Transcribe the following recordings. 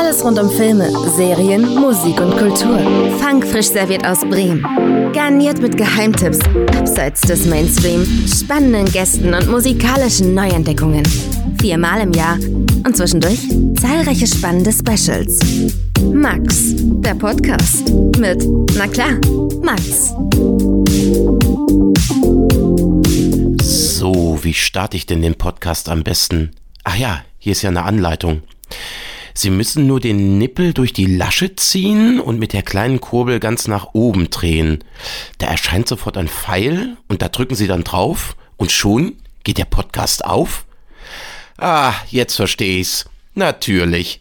Alles rund um Filme, Serien, Musik und Kultur. Funk frisch serviert aus Bremen. Garniert mit Geheimtipps, abseits des Mainstream, spannenden Gästen und musikalischen Neuentdeckungen. Viermal im Jahr und zwischendurch zahlreiche spannende Specials. Max, der Podcast. Mit, na klar, Max. So, wie starte ich denn den Podcast am besten? Ach ja, hier ist ja eine Anleitung. Sie müssen nur den Nippel durch die Lasche ziehen und mit der kleinen Kurbel ganz nach oben drehen. Da erscheint sofort ein Pfeil und da drücken Sie dann drauf und schon geht der Podcast auf. Ah, jetzt verstehe ich's. Natürlich.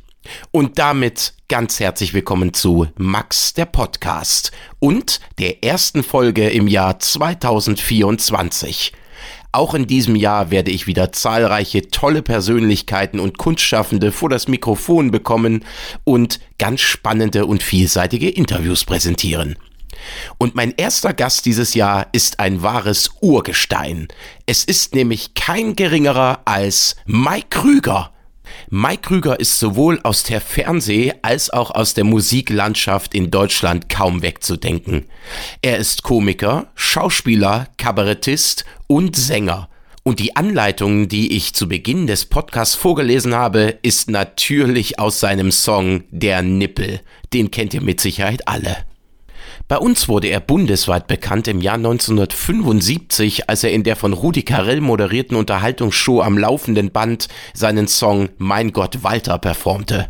Und damit ganz herzlich willkommen zu Max der Podcast und der ersten Folge im Jahr 2024. Auch in diesem Jahr werde ich wieder zahlreiche tolle Persönlichkeiten und Kunstschaffende vor das Mikrofon bekommen und ganz spannende und vielseitige Interviews präsentieren. Und mein erster Gast dieses Jahr ist ein wahres Urgestein. Es ist nämlich kein geringerer als Mike Krüger. Mike Krüger ist sowohl aus der Fernseh- als auch aus der Musiklandschaft in Deutschland kaum wegzudenken. Er ist Komiker, Schauspieler, Kabarettist und Sänger. Und die Anleitung, die ich zu Beginn des Podcasts vorgelesen habe, ist natürlich aus seinem Song Der Nippel. Den kennt ihr mit Sicherheit alle. Bei uns wurde er bundesweit bekannt im Jahr 1975, als er in der von Rudi Carell moderierten Unterhaltungsshow am laufenden Band seinen Song Mein Gott Walter performte.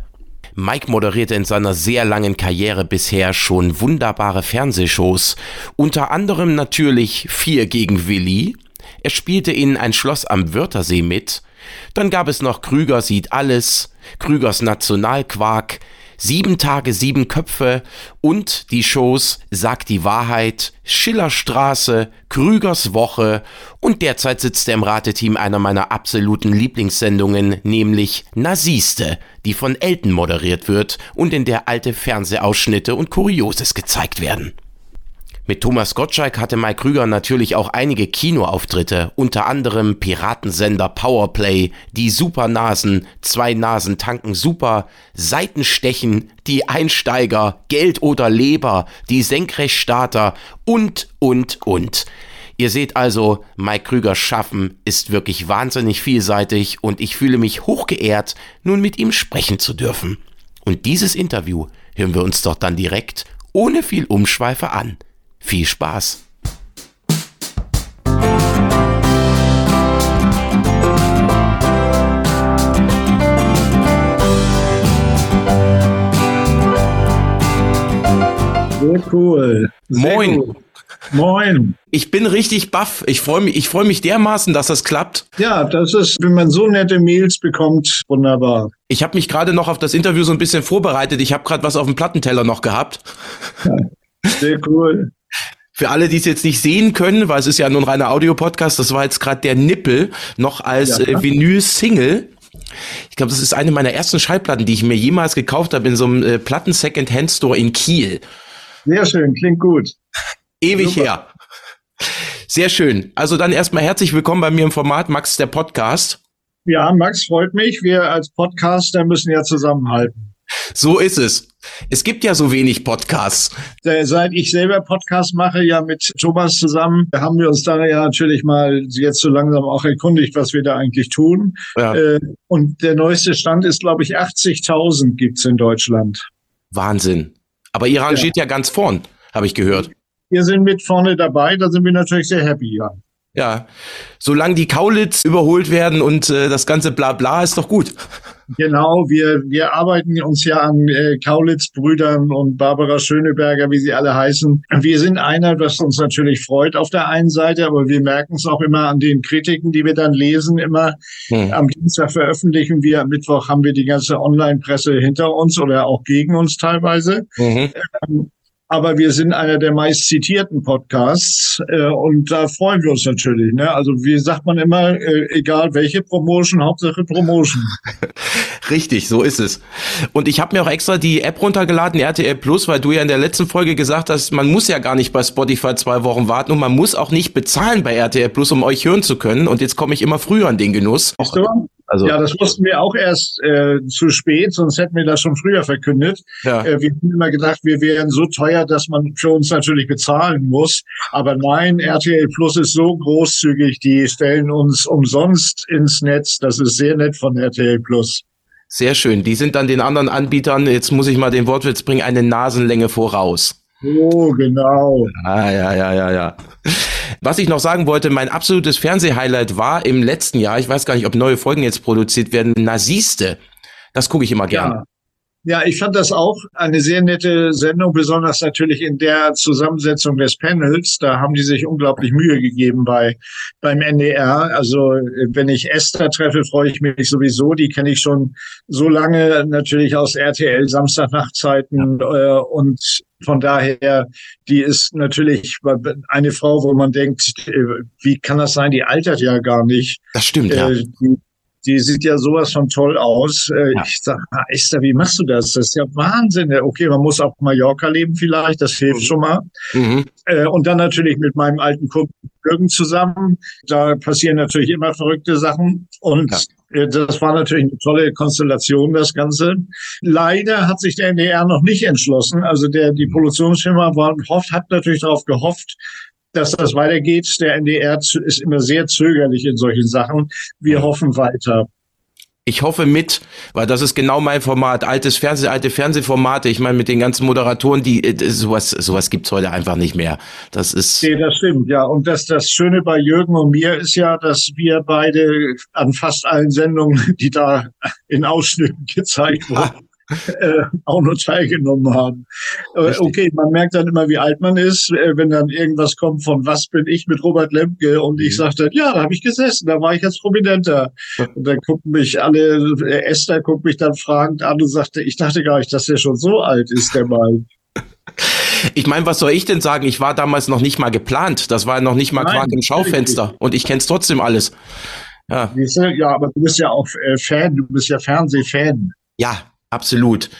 Mike moderierte in seiner sehr langen Karriere bisher schon wunderbare Fernsehshows, unter anderem natürlich Vier gegen Willi. Er spielte in Ein Schloss am Wörthersee mit. Dann gab es noch Krüger sieht alles, Krügers Nationalquark, Sieben Tage, sieben Köpfe und die Shows Sagt die Wahrheit, Schillerstraße, Krügers Woche und derzeit sitzt er im Rateteam einer meiner absoluten Lieblingssendungen, nämlich Nasiste, die von Elton moderiert wird und in der alte Fernsehausschnitte und Kurioses gezeigt werden. Mit Thomas Gottschalk hatte Mike Krüger natürlich auch einige Kinoauftritte, unter anderem Piratensender Powerplay, Die Supernasen, Zwei Nasen tanken super, Seitenstechen, Die Einsteiger, Geld oder Leber, Die Senkrechtstarter und, und, und. Ihr seht also, Mike Krügers Schaffen ist wirklich wahnsinnig vielseitig und ich fühle mich hochgeehrt, nun mit ihm sprechen zu dürfen. Und dieses Interview hören wir uns doch dann direkt, ohne viel Umschweife an. Viel Spaß! Sehr cool. Sehr Moin. Gut. Moin. Ich bin richtig baff. Ich freue mich, ich freue mich dermaßen, dass das klappt. Ja, das ist, wenn man so nette Mails bekommt, wunderbar. Ich habe mich gerade noch auf das Interview so ein bisschen vorbereitet. Ich habe gerade was auf dem Plattenteller noch gehabt. Sehr cool. Für alle, die es jetzt nicht sehen können, weil es ist ja nur ein reiner Audiopodcast, das war jetzt gerade der Nippel noch als Ja. äh, Vinyl-Single. Ich glaube, das ist eine meiner ersten Schallplatten, die ich mir jemals gekauft habe in so einem äh, Platten-Second-Hand-Store in Kiel. Sehr schön, klingt gut. Ewig Super. her. Sehr schön. Also dann erstmal herzlich willkommen bei mir im Format Max der Podcast. Ja, Max, freut mich. Wir als Podcaster müssen ja zusammenhalten. So ist es. Es gibt ja so wenig Podcasts. Seit ich selber Podcast mache, ja mit Thomas zusammen, haben wir uns da ja natürlich mal jetzt so langsam auch erkundigt, was wir da eigentlich tun. Ja. Äh, Und der neueste Stand ist, glaube ich, 80.000 gibt's in Deutschland. Wahnsinn. Aber ihr rangiert ja, ganz vorn, habe ich gehört. Wir sind mit vorne dabei, da sind wir natürlich sehr happy, ja. Ja. Solange die Kaulitz überholt werden und äh, das ganze Blabla ist doch gut. Genau, wir, wir arbeiten uns ja an äh, Kaulitz-Brüdern und Barbara Schöneberger, wie sie alle heißen. Wir sind einer, was uns natürlich freut auf der einen Seite, aber wir merken es auch immer an den Kritiken, die wir dann lesen. Immer Hm. am Dienstag veröffentlichen wir, am Mittwoch haben wir die ganze Online-Presse hinter uns oder auch gegen uns teilweise. Mhm. Aber wir sind einer der meist zitierten Podcasts äh, und da freuen wir uns natürlich. Ne? Also wie sagt man immer, äh, egal welche Promotion, Hauptsache Promotion. Richtig, so ist es. Und ich habe mir auch extra die App runtergeladen, RTL Plus, weil du ja in der letzten Folge gesagt hast, man muss ja gar nicht bei Spotify zwei Wochen warten und man muss auch nicht bezahlen bei RTL Plus, um euch hören zu können. Und jetzt komme ich immer früher an den Genuss. Du? Also ja, das wussten wir auch erst äh, zu spät, sonst hätten wir das schon früher verkündet. Ja. Äh, wir haben immer gedacht, wir wären so teuer, dass man für uns natürlich bezahlen muss. Aber nein, RTL Plus ist so großzügig, die stellen uns umsonst ins Netz. Das ist sehr nett von RTL Plus. Sehr schön. Die sind dann den anderen Anbietern, jetzt muss ich mal den Wortwitz bringen, eine Nasenlänge voraus. Oh, genau. Ah, ja, ja, ja, ja. Was ich noch sagen wollte, mein absolutes Fernsehhighlight war im letzten Jahr, ich weiß gar nicht, ob neue Folgen jetzt produziert werden, Nasiste. Das gucke ich immer gerne. Ja. Ja, ich fand das auch eine sehr nette Sendung, besonders natürlich in der Zusammensetzung des Panels. Da haben die sich unglaublich Mühe gegeben bei beim NDR. Also wenn ich Esther treffe, freue ich mich sowieso. Die kenne ich schon so lange natürlich aus RTL Samstagnachtzeiten äh, und von daher, die ist natürlich eine Frau, wo man denkt, äh, wie kann das sein? Die altert ja gar nicht. Das stimmt, ja. Äh, die, die sieht ja sowas von toll aus. Äh, ja. Ich sage, Esther, wie machst du das? Das ist ja Wahnsinn. Okay, man muss auf Mallorca leben vielleicht, das hilft mhm. schon mal. Mhm. Und dann natürlich mit meinem alten Kumpel Jürgen zusammen. Da passieren natürlich immer verrückte Sachen. Und ja. Äh, das war natürlich eine tolle Konstellation, das Ganze. Leider hat sich der NDR noch nicht entschlossen. Also der, die Produktionsfirma war, hofft, hat natürlich darauf gehofft, dass das weitergeht. Der NDR ist immer sehr zögerlich in solchen Sachen. Wir hoffen weiter. Ich hoffe mit, weil das ist genau mein Format. Altes Fernseh, alte Fernsehformate. Ich meine, mit den ganzen Moderatoren, die äh, sowas, sowas gibt's heute einfach nicht mehr. Das ist. Nee, das stimmt, ja. Und das, das Schöne bei Jürgen und mir ist ja, dass wir beide an fast allen Sendungen, die da in Ausschnitten gezeigt wurden, äh, auch nur teilgenommen haben. Äh, okay, man merkt dann immer, wie alt man ist, äh, wenn dann irgendwas kommt von Was bin ich mit Robert Lemke und ich mhm. sagte, ja, da habe ich gesessen, da war ich als Prominenter. Und dann gucken mich alle, äh, Esther guckt mich dann fragend an und sagte, ich dachte gar nicht, dass der schon so alt ist, der Mann. Ich meine, was soll ich denn sagen? Ich war damals noch nicht mal geplant. Das war noch nicht mal Quark im Schaufenster. Und ich kenne es trotzdem alles. Ja. ja, aber du bist ja auch äh, Fan, du bist ja Fernsehfan. Ja, Absolut.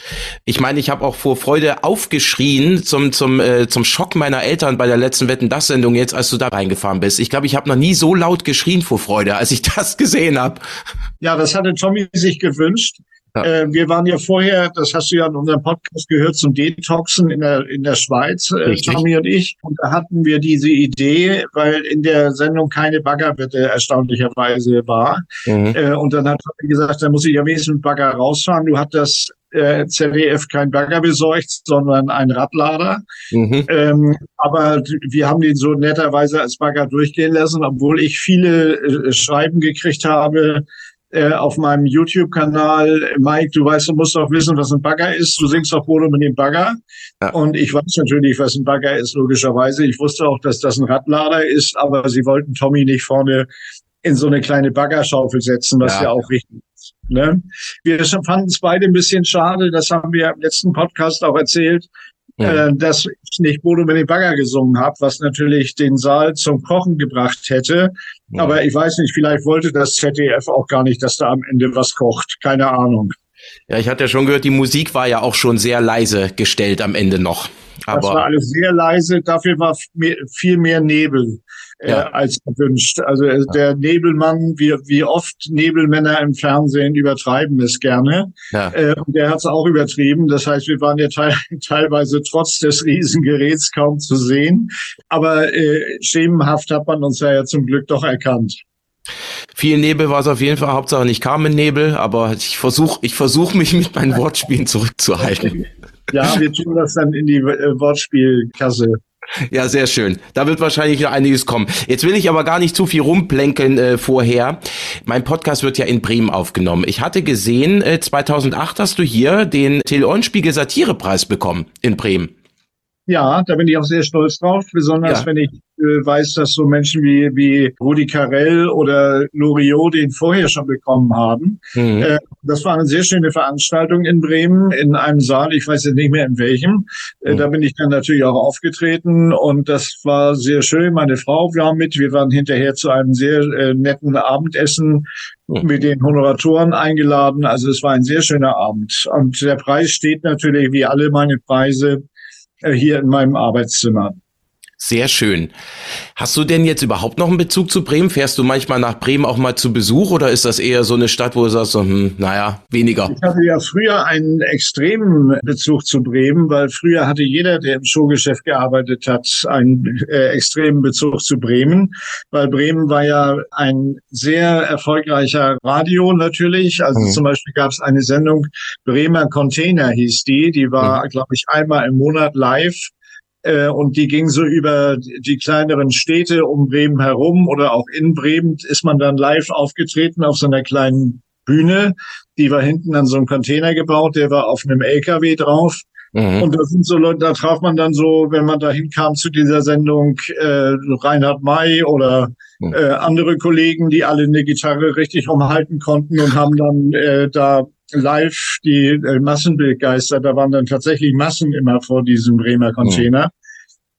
Ich meine, ich habe auch vor Freude aufgeschrien zum zum äh, zum Schock meiner Eltern bei der letzten Wetten das Sendung jetzt, als du da reingefahren bist. Ich glaube, ich habe noch nie so laut geschrien vor Freude, als ich das gesehen habe. Ja, das hatte Tommy sich gewünscht. Ja. Äh, wir waren ja vorher, das hast du ja in unserem Podcast gehört, zum Detoxen in der, in der Schweiz, äh, Tommy und ich. Und da hatten wir diese Idee, weil in der Sendung keine Baggerwette erstaunlicherweise war. Mhm. Äh, und dann hat Tommy gesagt, da muss ich ja wenigstens mit Bagger rausfahren. Du hast das äh, ZDF kein Bagger besorgt, sondern ein Radlader. Mhm. Ähm, aber wir haben den so netterweise als Bagger durchgehen lassen, obwohl ich viele äh, Schreiben gekriegt habe, äh, auf meinem YouTube-Kanal, Mike, du weißt, du musst auch wissen, was ein Bagger ist. Du singst auch Bodo mit dem Bagger. Ja. Und ich weiß natürlich, was ein Bagger ist, logischerweise. Ich wusste auch, dass das ein Radlader ist, aber sie wollten Tommy nicht vorne in so eine kleine Baggerschaufel setzen, was ja, ja auch richtig ist. Ne? Wir fanden es beide ein bisschen schade, das haben wir im letzten Podcast auch erzählt, ja. äh, dass ich nicht Bodo mit dem Bagger gesungen habe, was natürlich den Saal zum Kochen gebracht hätte. Ja. Aber ich weiß nicht, vielleicht wollte das ZDF auch gar nicht, dass da am Ende was kocht. Keine Ahnung. Ja, ich hatte ja schon gehört, die Musik war ja auch schon sehr leise gestellt am Ende noch. Aber das war alles sehr leise, dafür war viel mehr Nebel äh, ja. als gewünscht. Also äh, der Nebelmann, wie, wie oft Nebelmänner im Fernsehen übertreiben es gerne. Ja. Äh, und der hat es auch übertrieben. Das heißt, wir waren ja te teilweise trotz des Riesengeräts kaum zu sehen. Aber äh, schemenhaft hat man uns ja, ja zum Glück doch erkannt. Viel Nebel war es auf jeden Fall, Hauptsache nicht Nebel, aber ich versuche ich versuch mich mit meinen Wortspielen zurückzuhalten. Ja, wir tun das dann in die äh, Wortspielkasse. Ja, sehr schön. Da wird wahrscheinlich noch einiges kommen. Jetzt will ich aber gar nicht zu viel rumplänkeln äh, vorher. Mein Podcast wird ja in Bremen aufgenommen. Ich hatte gesehen, äh, 2008 hast du hier den Till Eulenspiegel Satirepreis bekommen in Bremen. Ja, da bin ich auch sehr stolz drauf, besonders ja. wenn ich äh, weiß, dass so Menschen wie, wie Rudi Carell oder Loriot den vorher schon bekommen haben. Mhm. Äh, das war eine sehr schöne Veranstaltung in Bremen in einem Saal, ich weiß jetzt nicht mehr in welchem. Äh, mhm. Da bin ich dann natürlich auch aufgetreten und das war sehr schön. Meine Frau war mit, wir waren hinterher zu einem sehr äh, netten Abendessen mhm. mit den Honoratoren eingeladen. Also es war ein sehr schöner Abend. Und der Preis steht natürlich wie alle meine Preise hier in meinem Arbeitszimmer. Sehr schön. Hast du denn jetzt überhaupt noch einen Bezug zu Bremen? Fährst du manchmal nach Bremen auch mal zu Besuch oder ist das eher so eine Stadt, wo du sagst, so, hm, naja, weniger? Ich hatte ja früher einen extremen Bezug zu Bremen, weil früher hatte jeder, der im Showgeschäft gearbeitet hat, einen äh, extremen Bezug zu Bremen, weil Bremen war ja ein sehr erfolgreicher Radio natürlich. Also mhm. zum Beispiel gab es eine Sendung, Bremer Container hieß die, die war, mhm. glaube ich, einmal im Monat live äh, und die ging so über die kleineren Städte um Bremen herum oder auch in Bremen ist man dann live aufgetreten auf so einer kleinen Bühne. Die war hinten an so einem Container gebaut, der war auf einem LKW drauf. Mhm. Und das sind so Leute, da traf man dann so, wenn man da hinkam zu dieser Sendung, äh, Reinhard May oder mhm. äh, andere Kollegen, die alle eine Gitarre richtig umhalten konnten und haben dann äh, da live die äh, Massenbildgeister, da waren dann tatsächlich Massen immer vor diesem Bremer Container. Mhm.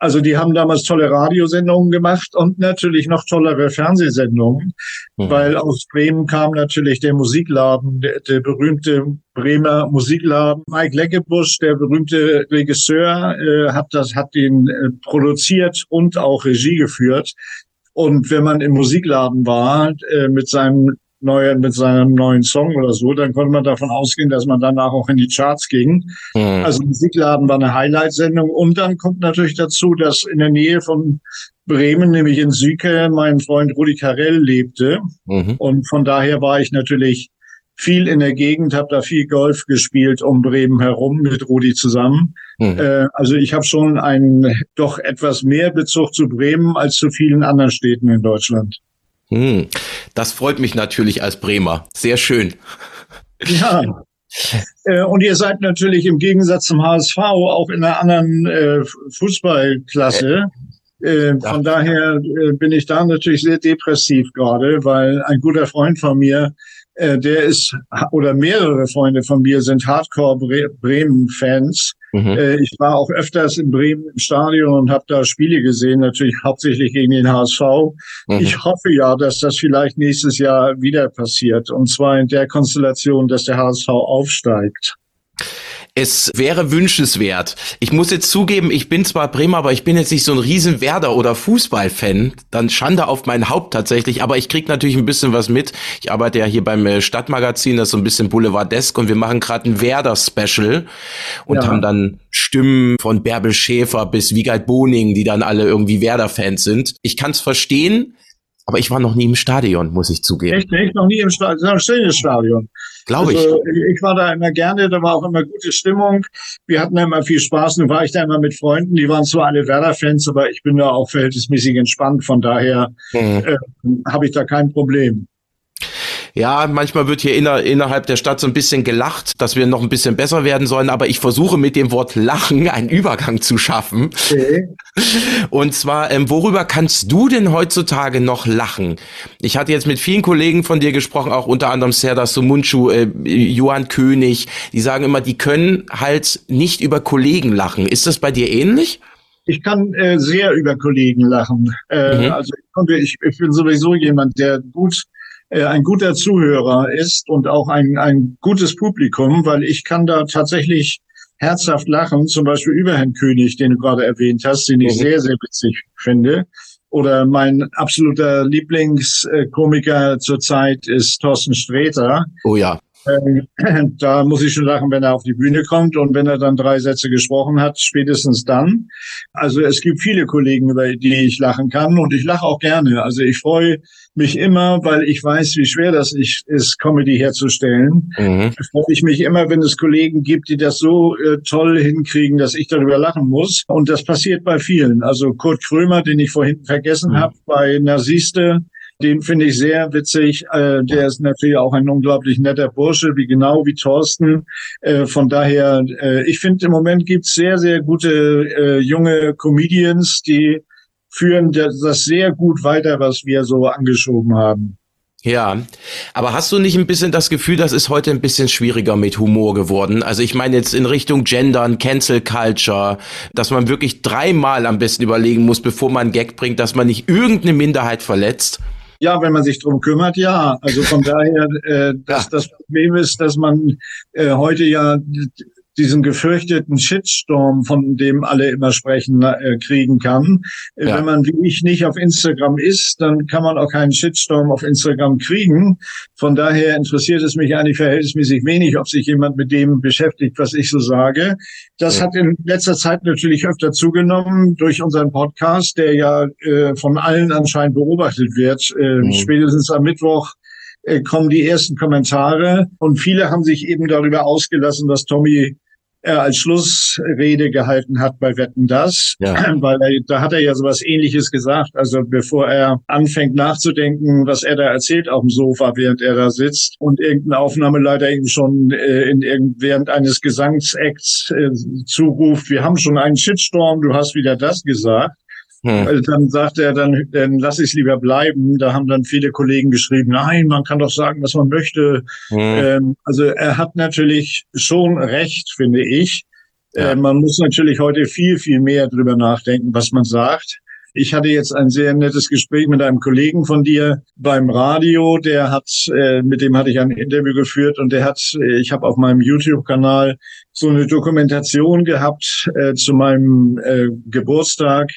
Also die haben damals tolle Radiosendungen gemacht und natürlich noch tollere Fernsehsendungen, mhm. weil aus Bremen kam natürlich der Musikladen, der, der berühmte Bremer Musikladen. Mike Leckebusch, der berühmte Regisseur, äh, hat das, hat ihn äh, produziert und auch Regie geführt. Und wenn man im Musikladen war, äh, mit seinem neue, mit seinem neuen Song oder so, dann konnte man davon ausgehen, dass man danach auch in die Charts ging. Mhm. Also Musikladen war eine Highlight-Sendung. Und dann kommt natürlich dazu, dass in der Nähe von Bremen, nämlich in Süke, mein Freund Rudi Carell lebte. Mhm. Und von daher war ich natürlich viel in der Gegend, habe da viel Golf gespielt um Bremen herum mit Rudi zusammen. Mhm. Äh, also ich habe schon einen doch etwas mehr Bezug zu Bremen als zu vielen anderen Städten in Deutschland. Hm, das freut mich natürlich als Bremer. Sehr schön. Ja. Äh, und ihr seid natürlich im Gegensatz zum HSV auch in einer anderen äh, Fußballklasse. Äh, von daher äh, bin ich da natürlich sehr depressiv gerade, weil ein guter Freund von mir der ist, oder mehrere Freunde von mir sind Hardcore-Bremen-Fans. Mhm. Äh, ich war auch öfters in Bremen im Stadion und habe da Spiele gesehen, natürlich hauptsächlich gegen den HSV. Mhm. Ich hoffe ja, dass das vielleicht nächstes Jahr wieder passiert. Und zwar in der Konstellation, dass der HSV aufsteigt. Es wäre wünschenswert. Ich muss jetzt zugeben, ich bin zwar Bremer, aber ich bin jetzt nicht so ein riesen Werder- oder Fußballfan. Dann Schande auf mein Haupt tatsächlich, aber ich krieg natürlich ein bisschen was mit. Ich arbeite ja hier beim äh, Stadtmagazin, das ist so ein bisschen Boulevardesk und wir machen gerade ein Werder-Special und ja. haben dann Stimmen von Bärbel Schäfer bis Wiegald Boning, die dann alle irgendwie Werder-Fans sind. Ich kann es verstehen, aber ich war noch nie im Stadion, muss ich zugeben. Echt nicht? Noch nie im Stadion? Das ist ein schönes Stadion. Glaube also, ich. Ich war da immer gerne, da war auch immer gute Stimmung. Wir hatten immer viel Spaß. Nun war ich da immer mit Freunden, die waren zwar alle Werder-Fans, aber ich bin da auch verhältnismäßig entspannt. Von daher mhm. äh, habe ich da kein Problem. Ja, manchmal wird hier inner, innerhalb der Stadt so ein bisschen gelacht, dass wir noch ein bisschen besser werden sollen, aber ich versuche mit dem Wort Lachen einen Übergang zu schaffen. Okay. Und zwar, ähm, worüber kannst du denn heutzutage noch lachen? Ich hatte jetzt mit vielen Kollegen von dir gesprochen, auch unter anderem Serdar Sumunchu, äh, Johann König, die sagen immer, die können halt nicht über Kollegen lachen. Ist das bei dir ähnlich? Ich kann äh, sehr über Kollegen lachen. Äh, mhm. Also ich, konnte, ich, ich bin sowieso jemand, der gut ein guter Zuhörer ist und auch ein, ein gutes Publikum, weil ich kann da tatsächlich herzhaft lachen, zum Beispiel über Herrn König, den du gerade erwähnt hast, den ich mhm. sehr, sehr witzig finde. Oder mein absoluter Lieblingskomiker zurzeit ist Thorsten Sträter. Oh ja. Ähm, da muss ich schon lachen, wenn er auf die Bühne kommt und wenn er dann drei Sätze gesprochen hat, spätestens dann. Also es gibt viele Kollegen, über die ich lachen kann und ich lache auch gerne. Also ich freue mich immer, weil ich weiß, wie schwer das ist, Comedy herzustellen. Mhm. Freue ich mich immer, wenn es Kollegen gibt, die das so äh, toll hinkriegen, dass ich darüber lachen muss. Und das passiert bei vielen. Also Kurt Krömer, den ich vorhin vergessen mhm. habe, bei Nasiste, den finde ich sehr witzig. Äh, der ist natürlich auch ein unglaublich netter Bursche, wie genau wie Thorsten. Äh, von daher, äh, ich finde im Moment gibt's sehr, sehr gute äh, junge Comedians, die führen das sehr gut weiter, was wir so angeschoben haben. Ja, aber hast du nicht ein bisschen das Gefühl, das ist heute ein bisschen schwieriger mit Humor geworden? Also ich meine jetzt in Richtung Gendern, Cancel Culture, dass man wirklich dreimal am besten überlegen muss, bevor man einen Gag bringt, dass man nicht irgendeine Minderheit verletzt. Ja, wenn man sich drum kümmert, ja. Also von daher, äh, das, das Problem ist, dass man äh, heute ja diesen gefürchteten Shitstorm, von dem alle immer sprechen, äh, kriegen kann. Äh, ja. Wenn man wie ich nicht auf Instagram ist, dann kann man auch keinen Shitstorm auf Instagram kriegen. Von daher interessiert es mich eigentlich verhältnismäßig wenig, ob sich jemand mit dem beschäftigt, was ich so sage. Das ja. hat in letzter Zeit natürlich öfter zugenommen durch unseren Podcast, der ja äh, von allen anscheinend beobachtet wird. Äh, mhm. Spätestens am Mittwoch äh, kommen die ersten Kommentare und viele haben sich eben darüber ausgelassen, dass Tommy er als Schlussrede gehalten hat bei Wetten das, ja. weil er, da hat er ja sowas ähnliches gesagt. Also bevor er anfängt nachzudenken, was er da erzählt auf dem Sofa, während er da sitzt und irgendeine Aufnahmeleiter ihm schon äh, in irgend, während eines Gesangsacts äh, zuruft, wir haben schon einen Shitstorm, du hast wieder das gesagt. Hm. Also dann sagte er, dann, dann lass ich es lieber bleiben. Da haben dann viele Kollegen geschrieben, nein, man kann doch sagen, was man möchte. Hm. Ähm, also er hat natürlich schon recht, finde ich. Ja. Äh, man muss natürlich heute viel, viel mehr drüber nachdenken, was man sagt. Ich hatte jetzt ein sehr nettes Gespräch mit einem Kollegen von dir beim Radio. Der hat, äh, mit dem hatte ich ein Interview geführt und der hat, äh, ich habe auf meinem YouTube-Kanal so eine Dokumentation gehabt äh, zu meinem äh, Geburtstag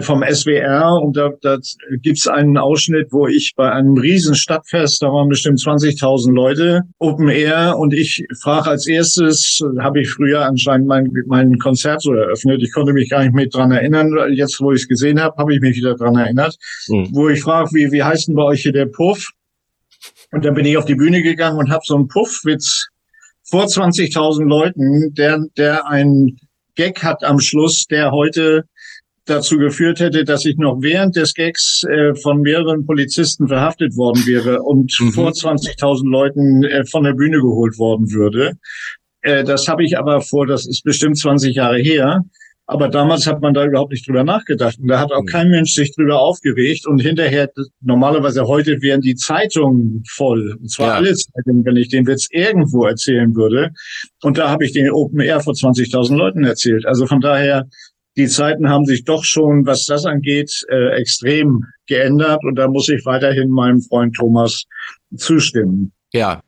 vom SWR und da, da gibt's einen Ausschnitt, wo ich bei einem riesen Stadtfest, da waren bestimmt 20.000 Leute, Open Air und ich frage als erstes, habe ich früher anscheinend mein, mein Konzert so eröffnet, ich konnte mich gar nicht mehr dran erinnern, jetzt wo ich es gesehen habe, habe ich mich wieder dran erinnert, mhm. wo ich frage, wie, wie heißt denn bei euch hier der Puff? Und dann bin ich auf die Bühne gegangen und habe so einen Puffwitz vor 20.000 Leuten, der, der ein Gag hat am Schluss, der heute dazu geführt hätte, dass ich noch während des Gags äh, von mehreren Polizisten verhaftet worden wäre und mhm. vor 20.000 Leuten äh, von der Bühne geholt worden würde. Äh, das habe ich aber vor, das ist bestimmt 20 Jahre her. Aber damals hat man da überhaupt nicht drüber nachgedacht. Und da hat auch mhm. kein Mensch sich drüber aufgeregt. Und hinterher, normalerweise heute wären die Zeitungen voll. Und zwar ja. alle Zeitungen, wenn ich den Witz irgendwo erzählen würde. Und da habe ich den Open Air vor 20.000 Leuten erzählt. Also von daher die Zeiten haben sich doch schon, was das angeht, äh, extrem geändert. Und da muss ich weiterhin meinem Freund Thomas zustimmen. Ja,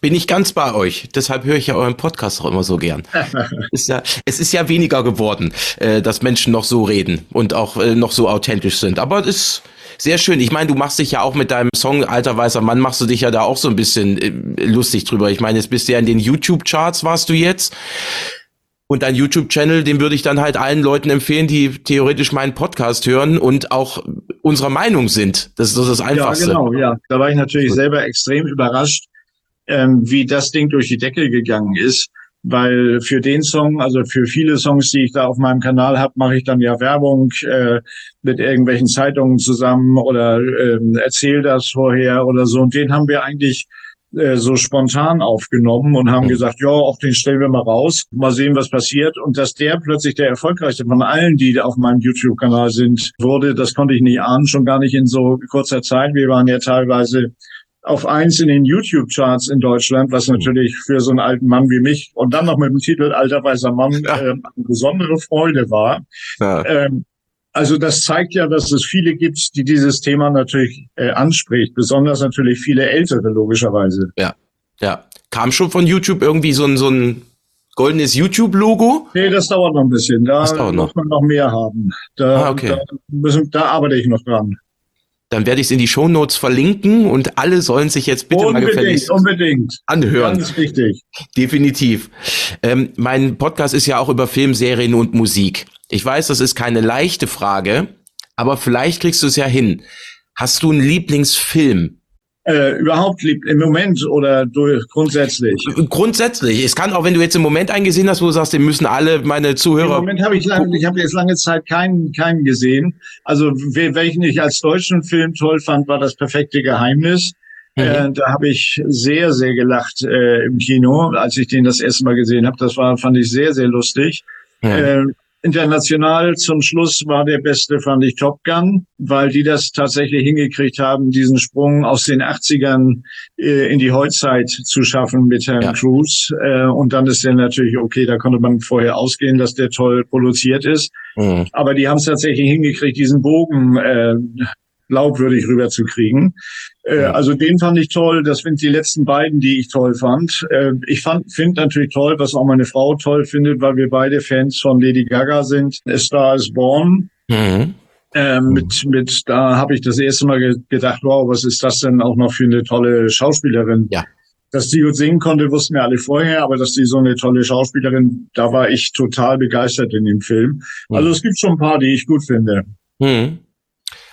bin ich ganz bei euch. Deshalb höre ich ja euren Podcast auch immer so gern. ist ja, es ist ja weniger geworden, äh, dass Menschen noch so reden und auch äh, noch so authentisch sind. Aber es ist sehr schön. Ich meine, du machst dich ja auch mit deinem Song Alter weißer Mann, machst du dich ja da auch so ein bisschen äh, lustig drüber. Ich meine, jetzt bist du ja in den YouTube-Charts, warst du jetzt. Und dein YouTube-Channel, den würde ich dann halt allen Leuten empfehlen, die theoretisch meinen Podcast hören und auch unserer Meinung sind. Das ist das Einfachste. Ja, genau, ja. Da war ich natürlich selber extrem überrascht, ähm, wie das Ding durch die Decke gegangen ist. Weil für den Song, also für viele Songs, die ich da auf meinem Kanal habe, mache ich dann ja Werbung äh, mit irgendwelchen Zeitungen zusammen oder äh, erzähle das vorher oder so. Und den haben wir eigentlich äh, so spontan aufgenommen und haben mhm. gesagt, ja, auch den stellen wir mal raus, mal sehen, was passiert. Und dass der plötzlich der erfolgreichste von allen, die auf meinem YouTube-Kanal sind, wurde, das konnte ich nicht ahnen, schon gar nicht in so kurzer Zeit. Wir waren ja teilweise auf eins in den YouTube-Charts in Deutschland, was mhm. natürlich für so einen alten Mann wie mich und dann noch mit dem Titel Alter weißer Mann äh, eine besondere Freude war. Ja. Ähm, also das zeigt ja, dass es viele gibt, die dieses Thema natürlich äh, anspricht, besonders natürlich viele Ältere logischerweise. Ja, ja. Kam schon von YouTube irgendwie so ein, so ein goldenes YouTube-Logo? Nee, das dauert noch ein bisschen. Da muss noch. man noch mehr haben. Da, ah, okay. da, müssen, da arbeite ich noch dran. Dann werde ich es in die Shownotes verlinken und alle sollen sich jetzt bitte unbedingt, mal gefälligst unbedingt. anhören. Ganz wichtig. Definitiv. Ähm, mein Podcast ist ja auch über Film, Serien und Musik. Ich weiß, das ist keine leichte Frage, aber vielleicht kriegst du es ja hin. Hast du einen Lieblingsfilm? Äh, überhaupt lieb im Moment oder durch, grundsätzlich? Grundsätzlich. Es kann auch, wenn du jetzt im Moment einen gesehen hast, wo du sagst, den müssen alle meine Zuhörer. Im Moment habe ich lange, ich habe jetzt lange Zeit keinen, keinen gesehen. Also welchen ich als deutschen Film toll fand, war das perfekte Geheimnis. Mhm. Äh, da habe ich sehr, sehr gelacht äh, im Kino, als ich den das erste Mal gesehen habe. Das war, fand ich sehr, sehr lustig. Mhm. International zum Schluss war der beste, fand ich, Top Gun, weil die das tatsächlich hingekriegt haben, diesen Sprung aus den 80ern äh, in die Heutzeit zu schaffen mit Herrn ja. Cruise. Äh, und dann ist der natürlich, okay, da konnte man vorher ausgehen, dass der toll produziert ist. Mhm. Aber die haben es tatsächlich hingekriegt, diesen Bogen äh, glaubwürdig rüberzukriegen. Äh, also den fand ich toll. Das sind die letzten beiden, die ich toll fand. Äh, ich fand finde natürlich toll, was auch meine Frau toll findet, weil wir beide Fans von Lady Gaga sind. A Star is Born. Mhm. Äh, mit, mit, da habe ich das erste Mal ge gedacht, wow, was ist das denn auch noch für eine tolle Schauspielerin? Ja. Dass die gut singen konnte, wussten wir alle vorher, aber dass die so eine tolle Schauspielerin, da war ich total begeistert in dem Film. Also es gibt schon ein paar, die ich gut finde. Mhm.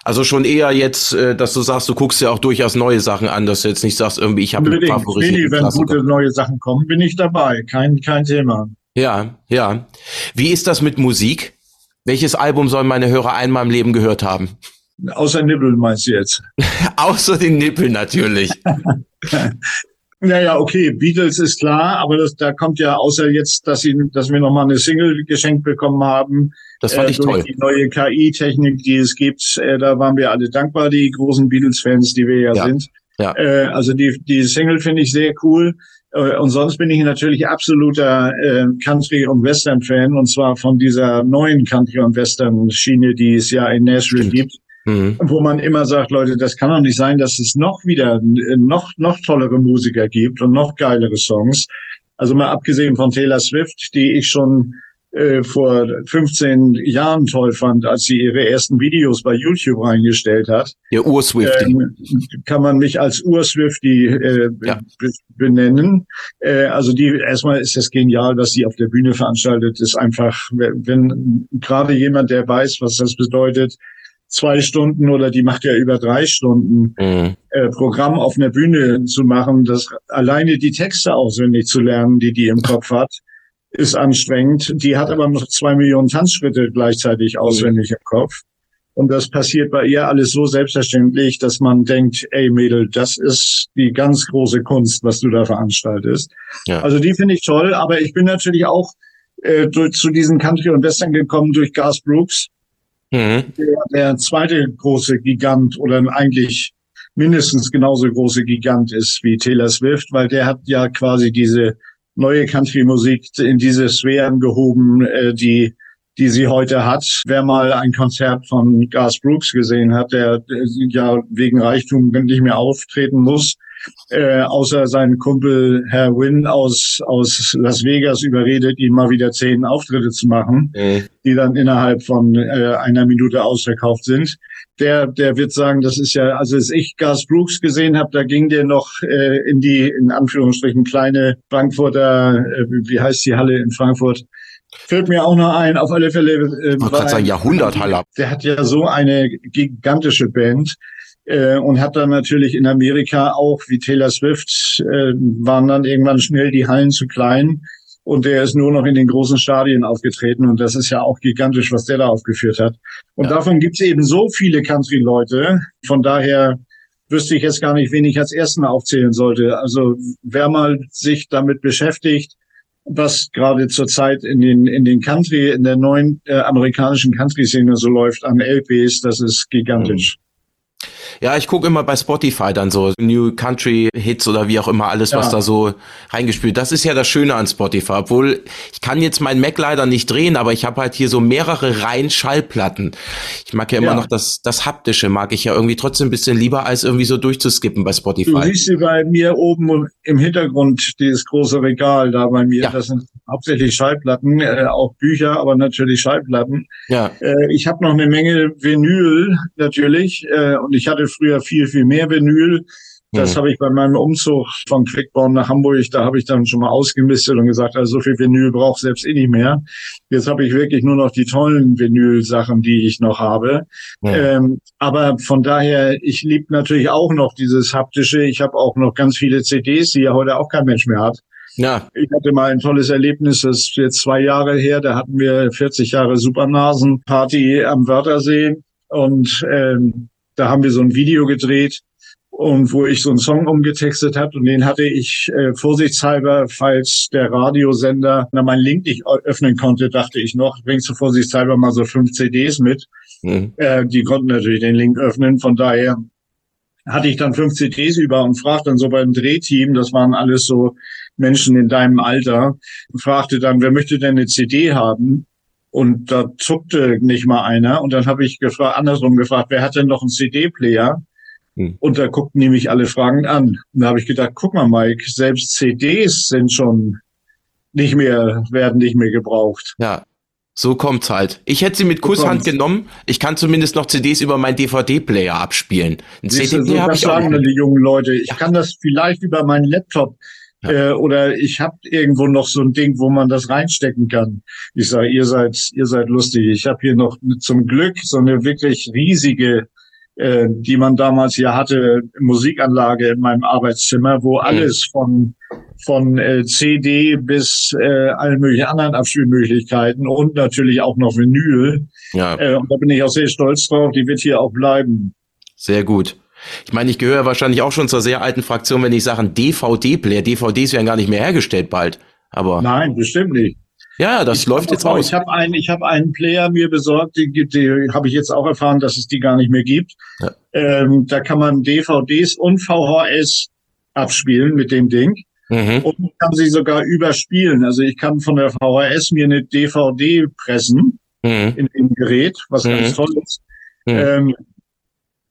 Also schon eher jetzt, äh, dass du sagst, du guckst ja auch durchaus neue Sachen an, dass du jetzt nicht sagst, irgendwie, ich habe einen Favoriten. Nee, wenn gute neue Sachen kommen, bin ich dabei. Kein, kein Thema. Ja, ja. Wie ist das mit Musik? Welches Album sollen meine Hörer einmal im Leben gehört haben? Außer Nippeln meinst du jetzt? Außer den Nippeln natürlich. Naja, okay, Beatles ist klar, aber das, da kommt ja außer jetzt, dass, sie, dass wir nochmal eine Single geschenkt bekommen haben. Das fand äh, ich durch toll. Die neue KI-Technik, die es gibt, äh, da waren wir alle dankbar, die großen Beatles-Fans, die wir ja, ja. sind. Ja. Äh, also die, die Single finde ich sehr cool. Und sonst bin ich natürlich absoluter äh, Country- und Western-Fan, und zwar von dieser neuen Country- und Western-Schiene, die es ja in Nashville Stimmt. gibt. Mhm. Wo man immer sagt, Leute, das kann doch nicht sein, dass es noch wieder noch, noch tollere Musiker gibt und noch geilere Songs. Also mal abgesehen von Taylor Swift, die ich schon äh, vor 15 Jahren toll fand, als sie ihre ersten Videos bei YouTube reingestellt hat. Ihr Urswifty. Ähm, kann man mich als Urswifty äh, ja. benennen. Äh, also die erstmal ist das genial, was sie auf der Bühne veranstaltet. Ist einfach, wenn, wenn gerade jemand, der weiß, was das bedeutet, zwei Stunden oder die macht ja über drei Stunden mhm. äh, Programm auf einer Bühne zu machen, das alleine die Texte auswendig zu lernen, die die im Kopf hat, ist anstrengend. Die hat aber noch zwei Millionen Tanzschritte gleichzeitig mhm. auswendig mhm. im Kopf. Und das passiert bei ihr alles so selbstverständlich, dass man denkt, ey Mädel, das ist die ganz große Kunst, was du da veranstaltest. Ja. Also die finde ich toll, aber ich bin natürlich auch äh, zu diesen Country und Western gekommen durch Gas Brooks Mhm. Der, der zweite große Gigant oder eigentlich mindestens genauso große Gigant ist wie Taylor Swift, weil der hat ja quasi diese neue Country-Musik in diese Sphären gehoben, äh, die die sie heute hat. Wer mal ein Konzert von Garth Brooks gesehen hat, der, der ja wegen Reichtum nicht mehr auftreten muss, äh, außer seinen Kumpel Herr Wynn aus, aus Las Vegas überredet, ihn mal wieder zehn Auftritte zu machen, mhm. die dann innerhalb von äh, einer Minute ausverkauft sind. Der, der wird sagen, das ist ja, also als ich Gas Brooks gesehen habe, da ging der noch äh, in die, in Anführungsstrichen, kleine Frankfurter, äh, wie heißt die Halle in Frankfurt? Fällt mir auch noch ein, auf alle Fälle. Äh, ich wollte sagen, Jahrhunderthalle. Der hat ja so eine gigantische Band äh, und hat dann natürlich in Amerika auch, wie Taylor Swift, äh, waren dann irgendwann schnell die Hallen zu klein und der ist nur noch in den großen Stadien aufgetreten und das ist ja auch gigantisch, was der da aufgeführt hat. Und ja. davon gibt's eben so viele Country-Leute, von daher wüsste ich jetzt gar nicht, wen ich als Ersten aufzählen sollte. Also wer mal sich damit beschäftigt, was gerade zurzeit in den in den Country in der neuen äh, amerikanischen Country Szene so läuft an LPs, das ist gigantisch. Mhm. Ja, ich gucke immer bei Spotify dann so New Country Hits oder wie auch immer alles, ja. was da so reingespielt. Das ist ja das Schöne an Spotify. Obwohl ich kann jetzt mein Mac leider nicht drehen, aber ich habe halt hier so mehrere Reihen Schallplatten. Ich mag ja immer ja. noch das, das haptische, mag ich ja irgendwie trotzdem ein bisschen lieber als irgendwie so durchzuskippen bei Spotify. Du siehst sie bei mir oben im Hintergrund dieses große Regal da bei mir. Ja. Das sind hauptsächlich Schallplatten, äh, auch Bücher, aber natürlich Schallplatten. Ja. Äh, ich habe noch eine Menge Vinyl natürlich äh, und ich hatte früher viel, viel mehr Vinyl. Das mhm. habe ich bei meinem Umzug von Quickborn nach Hamburg, da habe ich dann schon mal ausgemistet und gesagt, also so viel Vinyl braucht selbst ich nicht mehr. Jetzt habe ich wirklich nur noch die tollen Vinyl-Sachen, die ich noch habe. Mhm. Ähm, aber von daher, ich liebe natürlich auch noch dieses haptische. Ich habe auch noch ganz viele CDs, die ja heute auch kein Mensch mehr hat. Ja. Ich hatte mal ein tolles Erlebnis, das ist jetzt zwei Jahre her, da hatten wir 40 Jahre Supernasen-Party am Wörthersee und ähm, da haben wir so ein Video gedreht und wo ich so einen Song umgetextet hat und den hatte ich äh, vorsichtshalber, falls der Radiosender na, mein Link nicht öffnen konnte, dachte ich noch, bringst du vorsichtshalber mal so fünf CDs mit. Mhm. Äh, die konnten natürlich den Link öffnen, von daher hatte ich dann fünf CDs über und fragte dann so beim Drehteam, das waren alles so Menschen in deinem Alter, fragte dann, wer möchte denn eine CD haben? Und da zuckte nicht mal einer. Und dann habe ich gefragt, andersrum gefragt, wer hat denn noch einen CD-Player? Hm. Und da guckten die mich alle fragend an. Und da habe ich gedacht, guck mal, Mike, selbst CDs sind schon nicht mehr, werden nicht mehr gebraucht. Ja, so kommt's halt. Ich hätte sie mit Kusshand genommen. Ich kann zumindest noch CDs über meinen DVD-Player abspielen. Ein CD so, das sagen dann die jungen Leute. Ich ja. kann das vielleicht über meinen Laptop ja. äh, oder ich habe irgendwo noch so ein Ding, wo man das reinstecken kann. Ich sage, ihr seid, ihr seid lustig. Ich habe hier noch zum Glück so eine wirklich riesige äh, die man damals hier hatte, Musikanlage in meinem Arbeitszimmer, wo mhm. alles von von äh, CD bis äh, allen möglichen anderen Abspielmöglichkeiten und natürlich auch noch Vinyl. Ja. Äh, und da bin ich auch sehr stolz drauf. Die wird hier auch bleiben. Sehr gut. Ich meine, ich gehöre wahrscheinlich auch schon zur sehr alten Fraktion, wenn ich sage DVD-Player. DVDs werden gar nicht mehr hergestellt bald. Aber Nein, bestimmt nicht. Ja, das ich läuft jetzt aus. Ich habe einen, ich habe einen Player mir besorgt, die, die habe ich jetzt auch erfahren, dass es die gar nicht mehr gibt. Ja. Ähm, da kann man DVDs und VHS abspielen mit dem Ding. Mhm. Und kann sie sogar überspielen. Also ich kann von der VHS mir eine DVD pressen mhm. in dem Gerät, was mhm. ganz toll ist. Mhm. Ähm,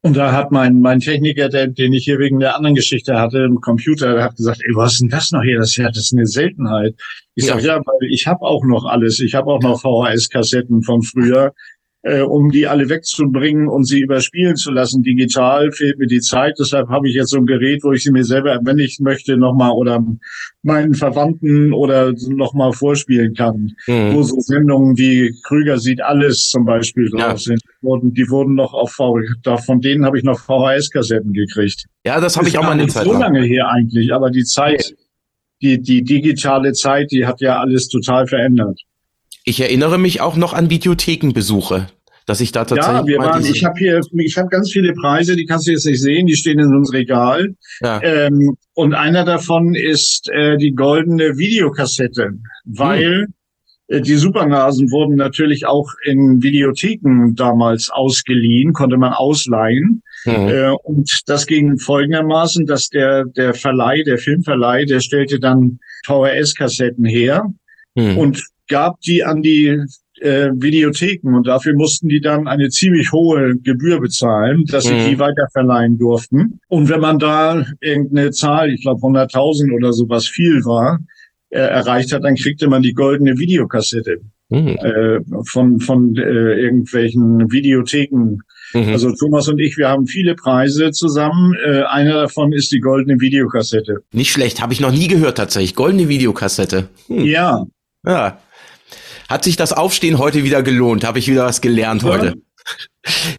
und da hat mein, mein Techniker, der, den ich hier wegen der anderen Geschichte hatte, im Computer, der hat gesagt, ey, was ist denn das noch hier? Das ist ja, das ist eine Seltenheit. Ich ja. sag ja, weil ich habe auch noch alles. Ich habe auch noch VHS-Kassetten von früher äh, um die alle wegzubringen und sie überspielen zu lassen. Digital fehlt mir die Zeit, deshalb habe ich jetzt so ein Gerät, wo ich sie mir selber, wenn ich möchte, nochmal oder meinen Verwandten oder nochmal vorspielen kann. Mhm. Wo so Sendungen wie Krüger sieht alles zum Beispiel drauf ja. sind. Und die wurden noch auf VHS, von denen habe ich noch VHS-Kassetten gekriegt. Ja, das habe ich auch mal in Zeit. So lange her eigentlich, aber die Zeit, die, die digitale Zeit, die hat ja alles total verändert. Ich erinnere mich auch noch an Videothekenbesuche, dass ich da tatsächlich. Ja, wir waren, ich habe hier, ich habe ganz viele Preise, die kannst du jetzt nicht sehen, die stehen in unserem Regal. Ja. Ähm, und einer davon ist äh, die goldene Videokassette, weil hm. Äh, die Supernasen wurden natürlich auch in Videotheken damals ausgeliehen, konnte man ausleihen. Mhm. Äh, und das ging folgendermaßen, dass der, der Verleih, der Filmverleih, der stellte dann VHS-Kassetten her. Mhm. Und gab die an die äh, Videotheken und dafür mussten die dann eine ziemlich hohe Gebühr bezahlen, dass sie mhm. die weiterverleihen durften. Und wenn man da irgendeine Zahl, ich glaube 100.000 oder sowas viel war, äh, erreicht hat, dann kriegte man die goldene Videokassette mhm. äh, von, von äh, irgendwelchen Videotheken. Mhm. Also Thomas und ich, wir haben viele Preise zusammen. Äh, einer davon ist die goldene Videokassette. Nicht schlecht, habe ich noch nie gehört tatsächlich. Goldene Videokassette. Hm. Ja. Ja, hat sich das Aufstehen heute wieder gelohnt? Habe ich wieder was gelernt heute? Ja.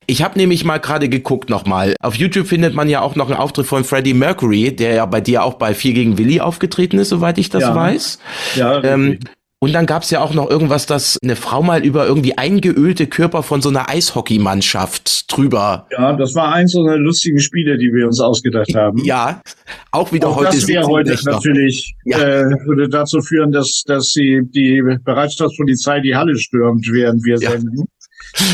Ich habe nämlich mal gerade geguckt nochmal. Auf YouTube findet man ja auch noch einen Auftritt von Freddie Mercury, der ja bei dir auch bei 4 gegen Willi aufgetreten ist, soweit ich das ja. weiß. Ja, ähm, und dann gab's ja auch noch irgendwas, dass eine Frau mal über irgendwie eingeölte Körper von so einer Eishockeymannschaft drüber. Ja, das war eins unserer lustigen Spiele, die wir uns ausgedacht haben. Ja, auch wieder auch heute. Das wäre heute natürlich, ja. äh, würde dazu führen, dass, dass sie die Bereitschaftspolizei die Halle stürmt, während wir ja. senden.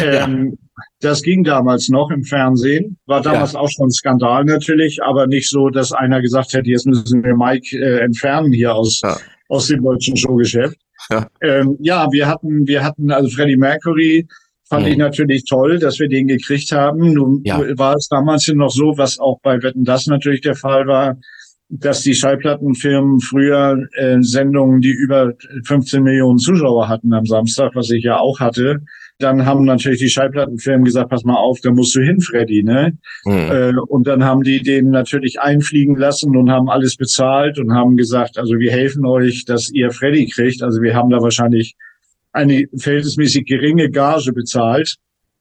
Ähm, ja. Das ging damals noch im Fernsehen, war damals ja. auch schon ein Skandal natürlich, aber nicht so, dass einer gesagt hätte, jetzt müssen wir Mike äh, entfernen hier aus, ja. aus dem deutschen Showgeschäft. Ja. Ähm, ja, wir hatten, wir hatten also Freddie Mercury, fand mhm. ich natürlich toll, dass wir den gekriegt haben. Nun ja. war es damals noch so, was auch bei Wetten das natürlich der Fall war, dass die Schallplattenfirmen früher äh, Sendungen, die über 15 Millionen Zuschauer hatten am Samstag, was ich ja auch hatte, dann haben natürlich die Schallplattenfirmen gesagt, pass mal auf, da musst du hin, Freddy, ne? Mhm. Äh, und dann haben die den natürlich einfliegen lassen und haben alles bezahlt und haben gesagt, also wir helfen euch, dass ihr Freddy kriegt. Also wir haben da wahrscheinlich eine verhältnismäßig geringe Gage bezahlt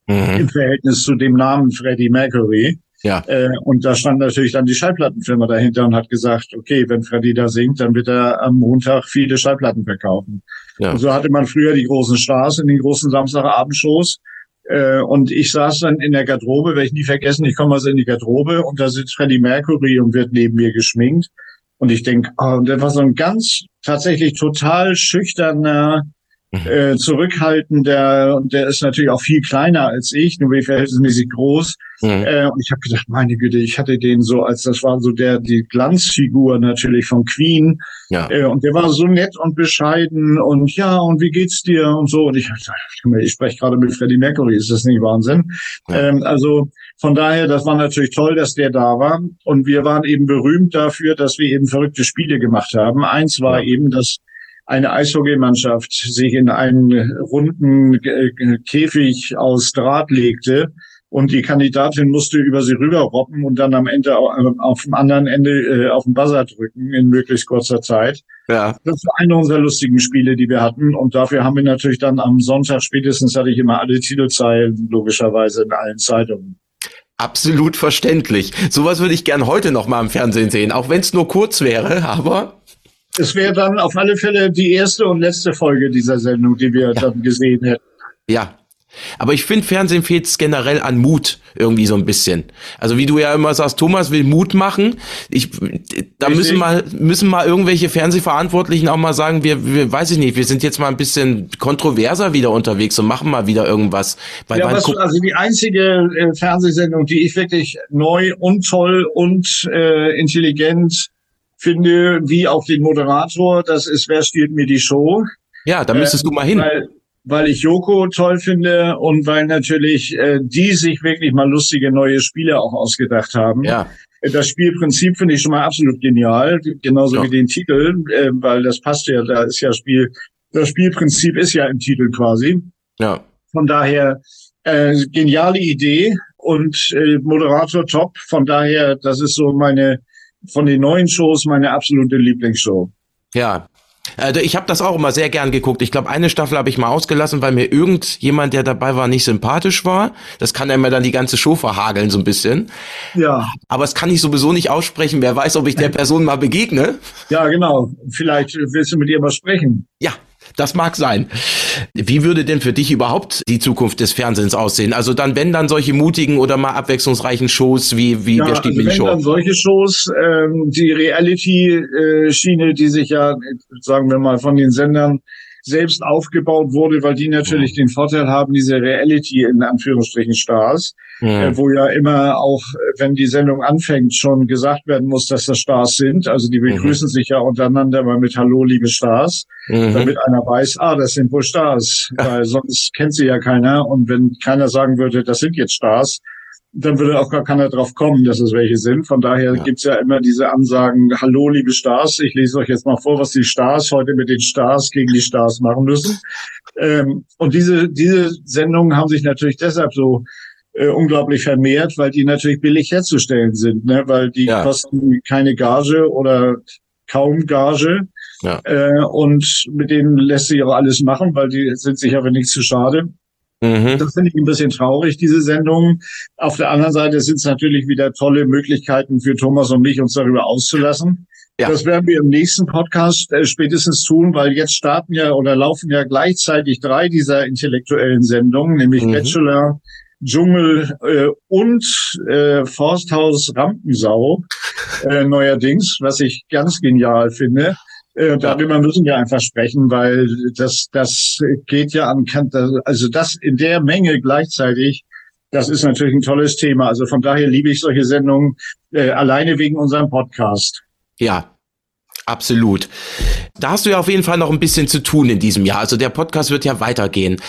mhm. im Verhältnis zu dem Namen Freddie Mercury. Ja. Äh, und da stand natürlich dann die Schallplattenfirma dahinter und hat gesagt, okay, wenn Freddy da singt, dann wird er am Montag viele Schallplatten verkaufen. Ja. Und so hatte man früher die großen Stars in den großen Samstagabendshows. Äh, und ich saß dann in der Garderobe, werde ich nie vergessen, ich komme also in die Garderobe und da sitzt Freddie Mercury und wird neben mir geschminkt. Und ich denke, oh, und der war so ein ganz tatsächlich total schüchterner. Äh, zurückhaltender und der ist natürlich auch viel kleiner als ich, nur wie verhältnismäßig groß. Mhm. Äh, und ich habe gedacht, meine Güte, ich hatte den so, als das war so der die Glanzfigur natürlich von Queen. Ja. Äh, und der war so nett und bescheiden und ja, und wie geht's dir und so. Und ich, ich spreche gerade mit Freddie Mercury, ist das nicht Wahnsinn? Ja. Ähm, also von daher, das war natürlich toll, dass der da war. Und wir waren eben berühmt dafür, dass wir eben verrückte Spiele gemacht haben. Eins war ja. eben, dass eine Eishockeymannschaft sich in einen runden Käfig aus Draht legte und die Kandidatin musste über sie rüberroppen und dann am Ende auf dem anderen Ende äh, auf den Buzzer drücken in möglichst kurzer Zeit. Ja. Das war eine unserer lustigen Spiele, die wir hatten und dafür haben wir natürlich dann am Sonntag spätestens hatte ich immer alle Titelzeilen logischerweise in allen Zeitungen. Absolut verständlich. Sowas würde ich gern heute noch mal im Fernsehen sehen, auch wenn es nur kurz wäre, aber es wäre dann auf alle Fälle die erste und letzte Folge dieser Sendung, die wir ja. dann gesehen hätten. Ja, aber ich finde, Fernsehen fehlt es generell an Mut irgendwie so ein bisschen. Also wie du ja immer sagst, Thomas will Mut machen. Ich, da müssen mal, müssen mal irgendwelche Fernsehverantwortlichen auch mal sagen, wir, wir, weiß ich nicht, wir sind jetzt mal ein bisschen kontroverser wieder unterwegs und machen mal wieder irgendwas. Weil ja, was, also die einzige äh, Fernsehsendung, die ich wirklich neu und toll und äh, intelligent finde, wie auch den Moderator, das ist Wer stiehlt mir die Show? Ja, da müsstest äh, du mal hin. Weil, weil ich Joko toll finde und weil natürlich äh, die sich wirklich mal lustige neue Spiele auch ausgedacht haben. Ja. Das Spielprinzip finde ich schon mal absolut genial, genauso ja. wie den Titel, äh, weil das passt ja, da ist ja Spiel, das Spielprinzip ist ja im Titel quasi. Ja. Von daher äh, geniale Idee und äh, Moderator top. Von daher, das ist so meine von den neuen Shows meine absolute Lieblingsshow. Ja, äh, ich habe das auch immer sehr gern geguckt. Ich glaube, eine Staffel habe ich mal ausgelassen, weil mir irgendjemand, der dabei war, nicht sympathisch war. Das kann einem dann die ganze Show verhageln so ein bisschen. Ja. Aber es kann ich sowieso nicht aussprechen. Wer weiß, ob ich der Person mal begegne. Ja, genau. Vielleicht willst du mit ihr mal sprechen. Ja, das mag sein. Wie würde denn für dich überhaupt die Zukunft des Fernsehens aussehen? Also dann, wenn dann solche mutigen oder mal abwechslungsreichen Shows wie, wie ja, Wer steht also mit wenn Show? dann solche Shows, ähm, die Reality-Schiene, die sich ja, sagen wir mal, von den Sendern selbst aufgebaut wurde, weil die natürlich mhm. den Vorteil haben, diese Reality in Anführungsstrichen Stars, mhm. äh, wo ja immer auch, wenn die Sendung anfängt, schon gesagt werden muss, dass das Stars sind. Also die begrüßen mhm. sich ja untereinander mal mit Hallo, liebe Stars, mhm. damit einer weiß, ah, das sind wohl Stars, weil sonst kennt sie ja keiner. Und wenn keiner sagen würde, das sind jetzt Stars, dann würde auch gar keiner drauf kommen, dass es welche sind. Von daher ja. gibt's ja immer diese Ansagen, hallo liebe Stars, ich lese euch jetzt mal vor, was die Stars heute mit den Stars gegen die Stars machen müssen. Ähm, und diese, diese Sendungen haben sich natürlich deshalb so äh, unglaublich vermehrt, weil die natürlich billig herzustellen sind, ne? weil die ja. kosten keine Gage oder kaum Gage. Ja. Äh, und mit denen lässt sich auch alles machen, weil die sind sich aber nicht zu schade. Mhm. Das finde ich ein bisschen traurig, diese Sendung. Auf der anderen Seite sind es natürlich wieder tolle Möglichkeiten für Thomas und mich, uns darüber auszulassen. Ja. Das werden wir im nächsten Podcast äh, spätestens tun, weil jetzt starten ja oder laufen ja gleichzeitig drei dieser intellektuellen Sendungen, nämlich mhm. Bachelor, Dschungel äh, und äh, Forsthaus Rampensau äh, neuerdings, was ich ganz genial finde. Äh, darüber müssen wir einfach sprechen, weil das, das geht ja an, also das in der Menge gleichzeitig, das ist natürlich ein tolles Thema. Also von daher liebe ich solche Sendungen äh, alleine wegen unserem Podcast. Ja, Absolut. Da hast du ja auf jeden Fall noch ein bisschen zu tun in diesem Jahr. Also der Podcast wird ja weitergehen.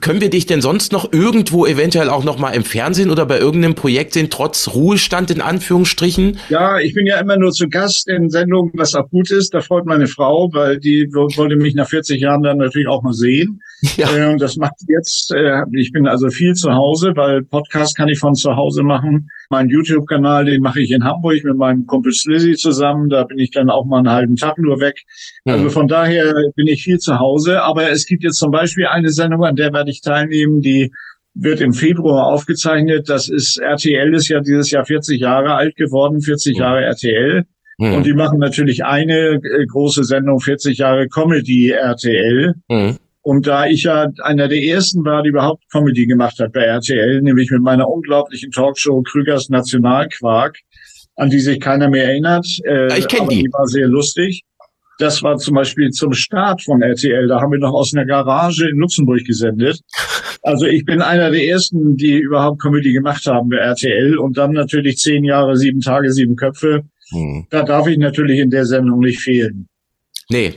Können wir dich denn sonst noch irgendwo eventuell auch noch mal im Fernsehen oder bei irgendeinem Projekt sehen, trotz Ruhestand in Anführungsstrichen? Ja, ich bin ja immer nur zu Gast in Sendungen, was auch gut ist. Da freut meine Frau, weil die wollte mich nach 40 Jahren dann natürlich auch mal sehen. Ja. Äh, und das macht jetzt, äh, ich bin also viel zu Hause, weil Podcast kann ich von zu Hause machen. Mein YouTube-Kanal, den mache ich in Hamburg mit meinem Kumpel Slizzy zusammen. Da bin ich dann auch mal einen halben Tag nur weg. Mhm. Also von daher bin ich viel zu Hause. Aber es gibt jetzt zum Beispiel eine Sendung, an der werde ich teilnehmen, die wird im Februar aufgezeichnet. Das ist RTL ist ja dieses Jahr 40 Jahre alt geworden, 40 mhm. Jahre RTL. Mhm. Und die machen natürlich eine äh, große Sendung, 40 Jahre Comedy RTL. Mhm. Und da ich ja einer der ersten war, die überhaupt Comedy gemacht hat bei RTL, nämlich mit meiner unglaublichen Talkshow Krügers Nationalquark, an die sich keiner mehr erinnert. Äh, ich kenne die. Die war sehr lustig. Das war zum Beispiel zum Start von RTL. Da haben wir noch aus einer Garage in Luxemburg gesendet. Also ich bin einer der ersten, die überhaupt Comedy gemacht haben bei RTL und dann natürlich zehn Jahre, sieben Tage, sieben Köpfe. Hm. Da darf ich natürlich in der Sendung nicht fehlen. Nee,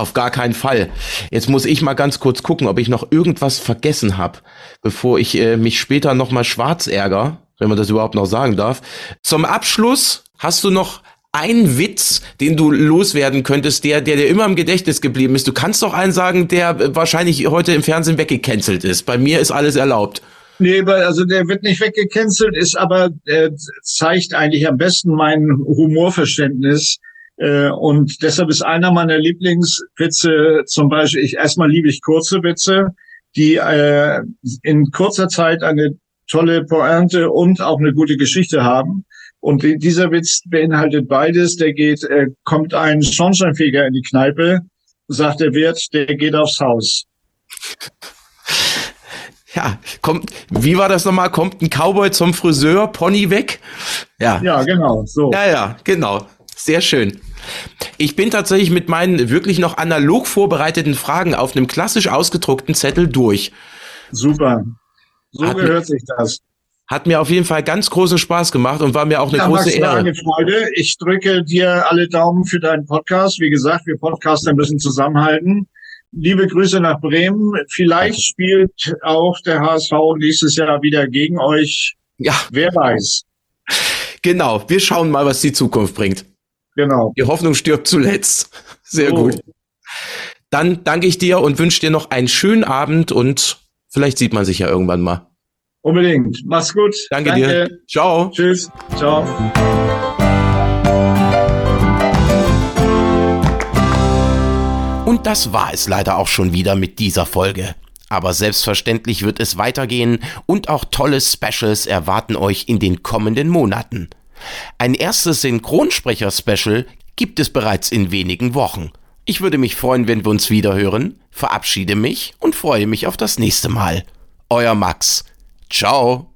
auf gar keinen Fall. Jetzt muss ich mal ganz kurz gucken, ob ich noch irgendwas vergessen habe, bevor ich äh, mich später noch mal schwarz ärger, wenn man das überhaupt noch sagen darf. Zum Abschluss hast du noch ein Witz, den du loswerden könntest, der, der dir immer im Gedächtnis geblieben ist. Du kannst doch einen sagen, der wahrscheinlich heute im Fernsehen weggecancelt ist. Bei mir ist alles erlaubt. Nee, also der wird nicht weggecancelt, ist aber äh, zeigt eigentlich am besten mein Humorverständnis. Äh, und deshalb ist einer meiner Lieblingswitze zum Beispiel, ich erstmal liebe ich kurze Witze, die äh, in kurzer Zeit eine tolle Pointe und auch eine gute Geschichte haben. Und dieser Witz beinhaltet beides. Der geht, äh, kommt ein Schornsteinfeger in die Kneipe, sagt der Wirt, der geht aufs Haus. Ja, kommt, wie war das nochmal? Kommt ein Cowboy zum Friseur, Pony weg? Ja. Ja, genau, so. Ja, ja, genau. Sehr schön. Ich bin tatsächlich mit meinen wirklich noch analog vorbereiteten Fragen auf einem klassisch ausgedruckten Zettel durch. Super. So Hat gehört sich das. Hat mir auf jeden Fall ganz großen Spaß gemacht und war mir auch eine ja, große Max, Ehre. Eine Freude. Ich drücke dir alle Daumen für deinen Podcast. Wie gesagt, wir Podcaster müssen zusammenhalten. Liebe Grüße nach Bremen. Vielleicht spielt auch der HSV nächstes Jahr wieder gegen euch. Ja. Wer weiß. Genau. Wir schauen mal, was die Zukunft bringt. Genau. Die Hoffnung stirbt zuletzt. Sehr oh. gut. Dann danke ich dir und wünsche dir noch einen schönen Abend und vielleicht sieht man sich ja irgendwann mal. Unbedingt. Mach's gut. Danke, Danke. dir. Ciao. Tschüss. Ciao. Und das war es leider auch schon wieder mit dieser Folge. Aber selbstverständlich wird es weitergehen und auch tolle Specials erwarten euch in den kommenden Monaten. Ein erstes Synchronsprecher-Special gibt es bereits in wenigen Wochen. Ich würde mich freuen, wenn wir uns wieder hören, verabschiede mich und freue mich auf das nächste Mal. Euer Max. Ciao.